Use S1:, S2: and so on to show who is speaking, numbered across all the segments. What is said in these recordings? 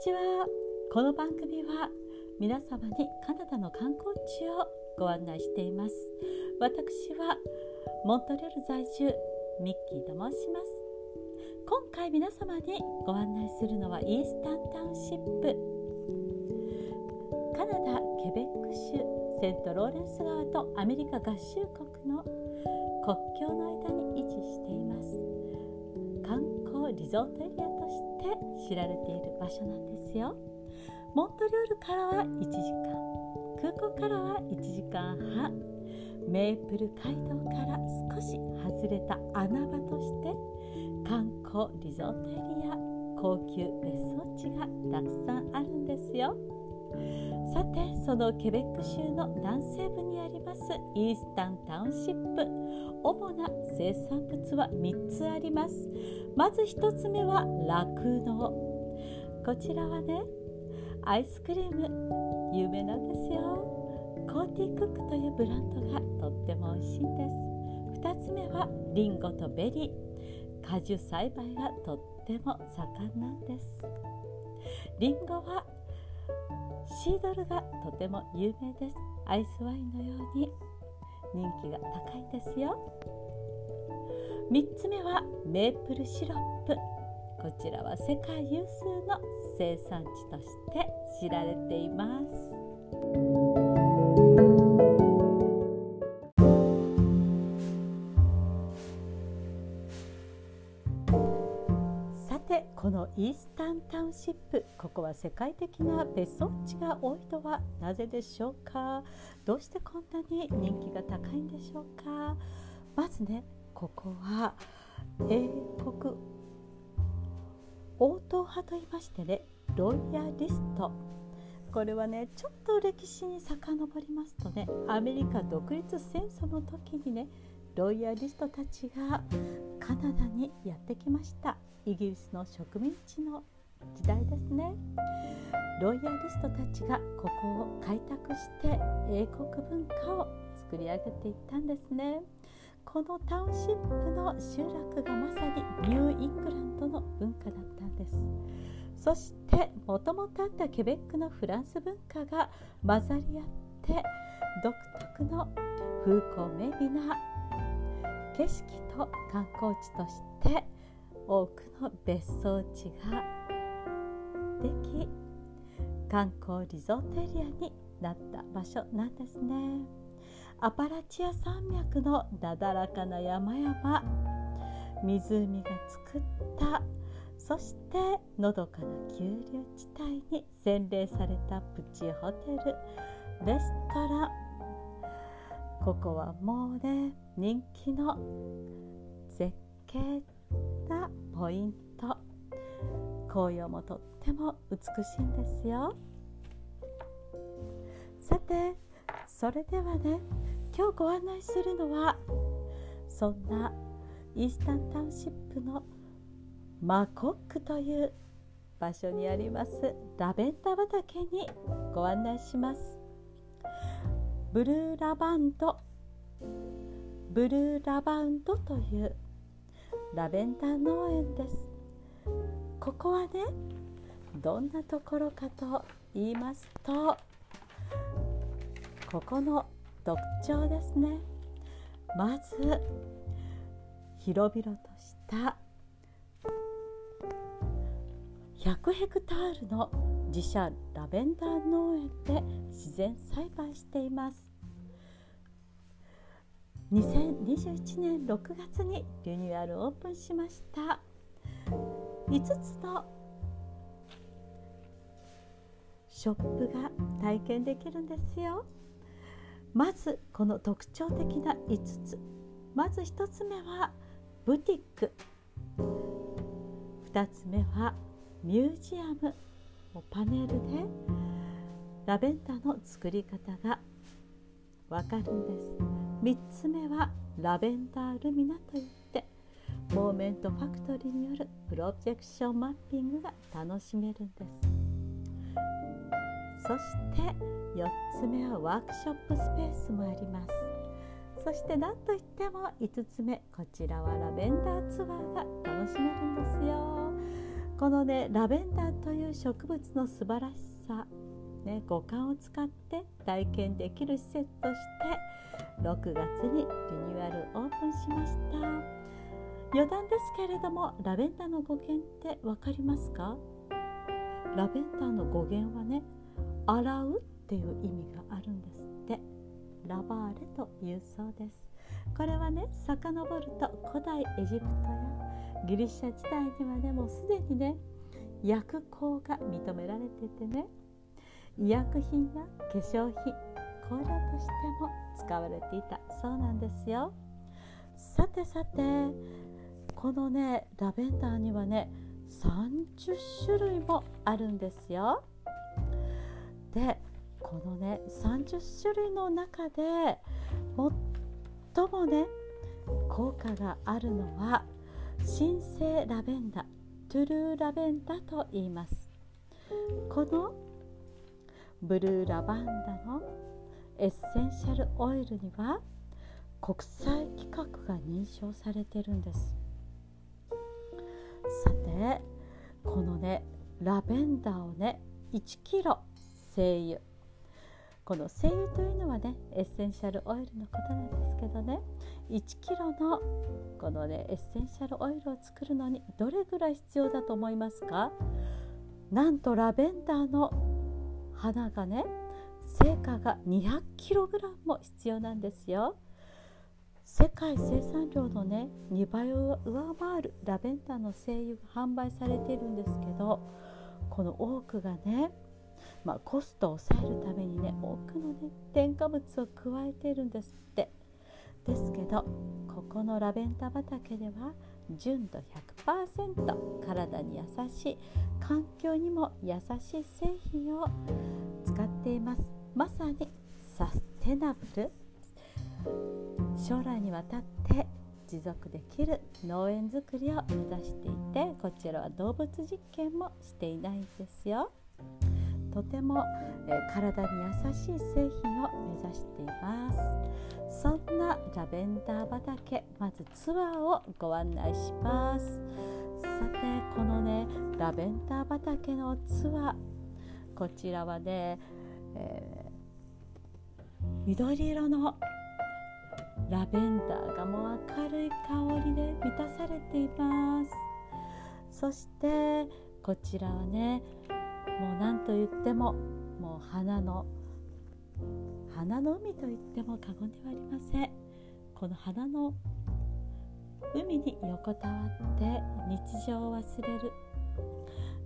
S1: ちはこの番組は皆様にカナダの観光地をご案内しています。私はモントリオール在住ミッキーと申します。今回皆様にご案内するのはイースタンタウンシップ。カナダケベック州セントローレンス川とアメリカ合衆国の国境の間にゾートエリアとして知られている場所なんですよ。モントリオールからは1時間空港からは1時間半メープル街道から少し外れた穴場として観光リゾートエリア高級別荘地がたくさんあるんですよ。さてそのケベック州の南西部にありますイースタンタウンシップ。主な生産物は3つあります。まず1つ目は酪農。こちらはねアイスクリーム。有名なんですよ。 Coaticook というブランドがとっても美味しいんです。2つ目はリンゴとベリー。果樹栽培がとっても盛んなんです。リンゴはシードルがとても有名です。アイスワインのように。人気が高いですよ。3つ目はメープルシロップ。こちらは世界有数の生産地として知られています。イースタンタウンシップ。ここは世界的な別荘地が多いのは。なぜでしょうか？どうしてこんなに人気が高いんでしょうか？まずねここは英国応答派と言いましてねロイヤリスト。これはねちょっと歴史に遡りますとねアメリカ独立戦争の時にねロイヤリストたちがカナダにやってきました。イギリスの植民地の時代ですね。ロイヤリストたちがここを開拓して英国文化を作り上げていったんですね。このタウンシップの集落がまさにニューイングランドの文化だったんです。そしてもともとあったケベックのフランス文化が混ざり合って独特の風光明媚な景色と観光地として多くの別荘地ができ観光リゾートエリアになった場所なんですね。アパラチア山脈のなだらかな山々湖が作ったそしてのどかな急流地帯に洗礼されたプチホテルレストラン。ここはもうね人気の絶景なポイント。紅葉もとっても美しいんですよ。さてそれではね今日ご案内するのはそんなイースタンタウンシップのマコックという場所にありますラベンダー畑にご案内します。ブルーラバンド。ブルーラバウンドというラベンダー農園です。ここはねどんなところかと言いますとここの特徴ですね。まず広々とした100ヘクタールの自社ラベンダー農園で自然栽培しています。2021年6月にリニューアルオープンしました。5つのショップが体験できるんですよ。まずこの特徴的な5つ。まず1つ目はブティック。2つ目はミュージアム。パネルでラベンダーの作り方がわかるんです。3つ目はラベンダールミナといってモーメントファクトリーによるプロジェクションマッピングが楽しめるんです。そして4つ目はワークショップスペースもあります。そして何といっても5つ目こちらはラベンダーツアーが楽しめるんですよ。このねラベンダーという植物の素晴らしさ、ね、五感を使って体験できる施設として6月にリニューアルオープンしました。余談ですけれどもラベンダーの語源って分かりますか？ラベンダーの語源はね洗うっていう意味があるんですって。ラバーレというそうです。これはね遡ると古代エジプトやギリシャ時代にはねもうすでにね薬効が認められててね医薬品や化粧品香料としても使われていたそうなんですよ。さてさてこのねラベンダーにはね30種類もあるんですよ。でこのね30種類の中で最もね効果があるのは新生ラベンダトゥルーラベンダと言います。このブルーラバンダのエッセンシャルオイルには国際規格が認証されてるんです。さてこのねラベンダーをね1キロ精油。この精油というのはねエッセンシャルオイルのことなんですけどね1キロのこのねエッセンシャルオイルを作るのにどれぐらい必要だと思いますか？なんとラベンダーの花がね成果が 200kg も必要なんですよ。世界生産量のね2倍を上回るラベンダーの精油が販売されているんですけどこの多くがね、まあ、コストを抑えるためにね多くのね添加物を加えているんですってですけどここのラベンダー畑では純度100%体に優しい環境にも優しい製品を使っています。まさにサステナブル。将来にわたって持続できる農園づくりを目指していてこちらは動物実験もしていないんですよ。とても、え、体に優しい製品を目指しています。そんなラベンダー畑まずツアーをご案内します。さてこのねラベンダー畑のツアーこちらはね、えー、緑色のラベンダーがもう明るい香りで満たされています。そしてこちらはねもう何と言ってももう花の花の海と言っても過言ではありません。この花の海に横たわって日常を忘れる。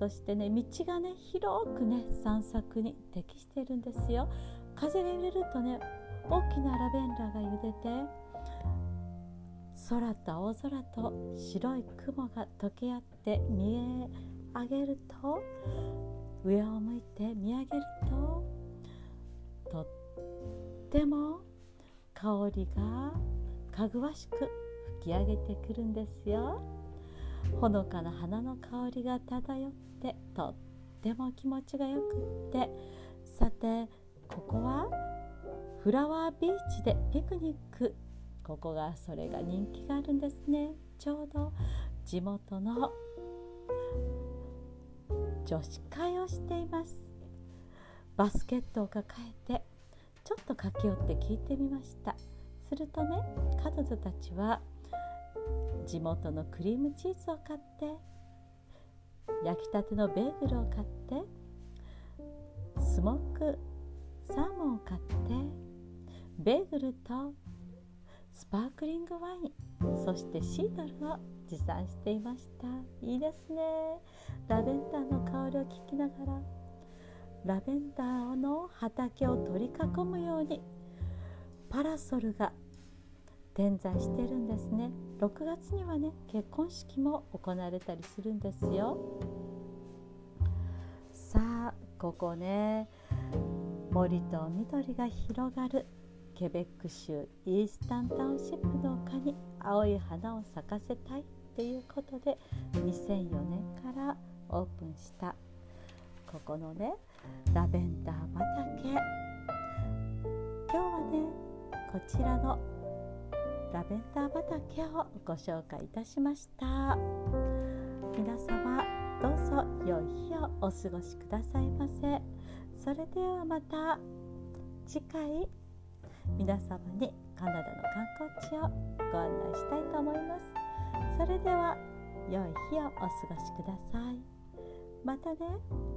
S1: そしてね道がね広くね散策に適しているんですよ。風が揺れるとね大きなラベンダーが揺れて空と青空と白い雲が溶け合って見え上げると上を向いて見上げるととっても香りがかぐわしく吹き上げてくるんですよ。ほのかな花の香りが漂ってとっても気持ちがよくって。さてここはフラワービーチでピクニック。ここがそれが人気があるんですね。ちょうど地元の女子会をしています。バスケットを抱えてちょっと駆け寄って聞いてみました。するとね彼女たちは地元のクリームチーズを買って焼きたてのベーグルを買ってスモークサーモンを買ってベーグルとスパークリングワインそしてシードルを持参していました。いいですね。ラベンダーの香りを聞きながらラベンダーの畑を取り囲むようにパラソルが点在してるんですね。6月にはね結婚式も行われたりするんですよ。さあここね森と緑が広がるケベック州イースタンタウンシップの丘に青い花を咲かせたいっていうことで2004年からオープンした。ここのねラベンダー畑。今日はねこちらのラベンダー畑をご紹介いたしました。皆様どうぞ良い日をお過ごしくださいませ。それではまた次回皆様にカナダの観光地をご案内したいと思います。それでは良い日をお過ごしください。またね。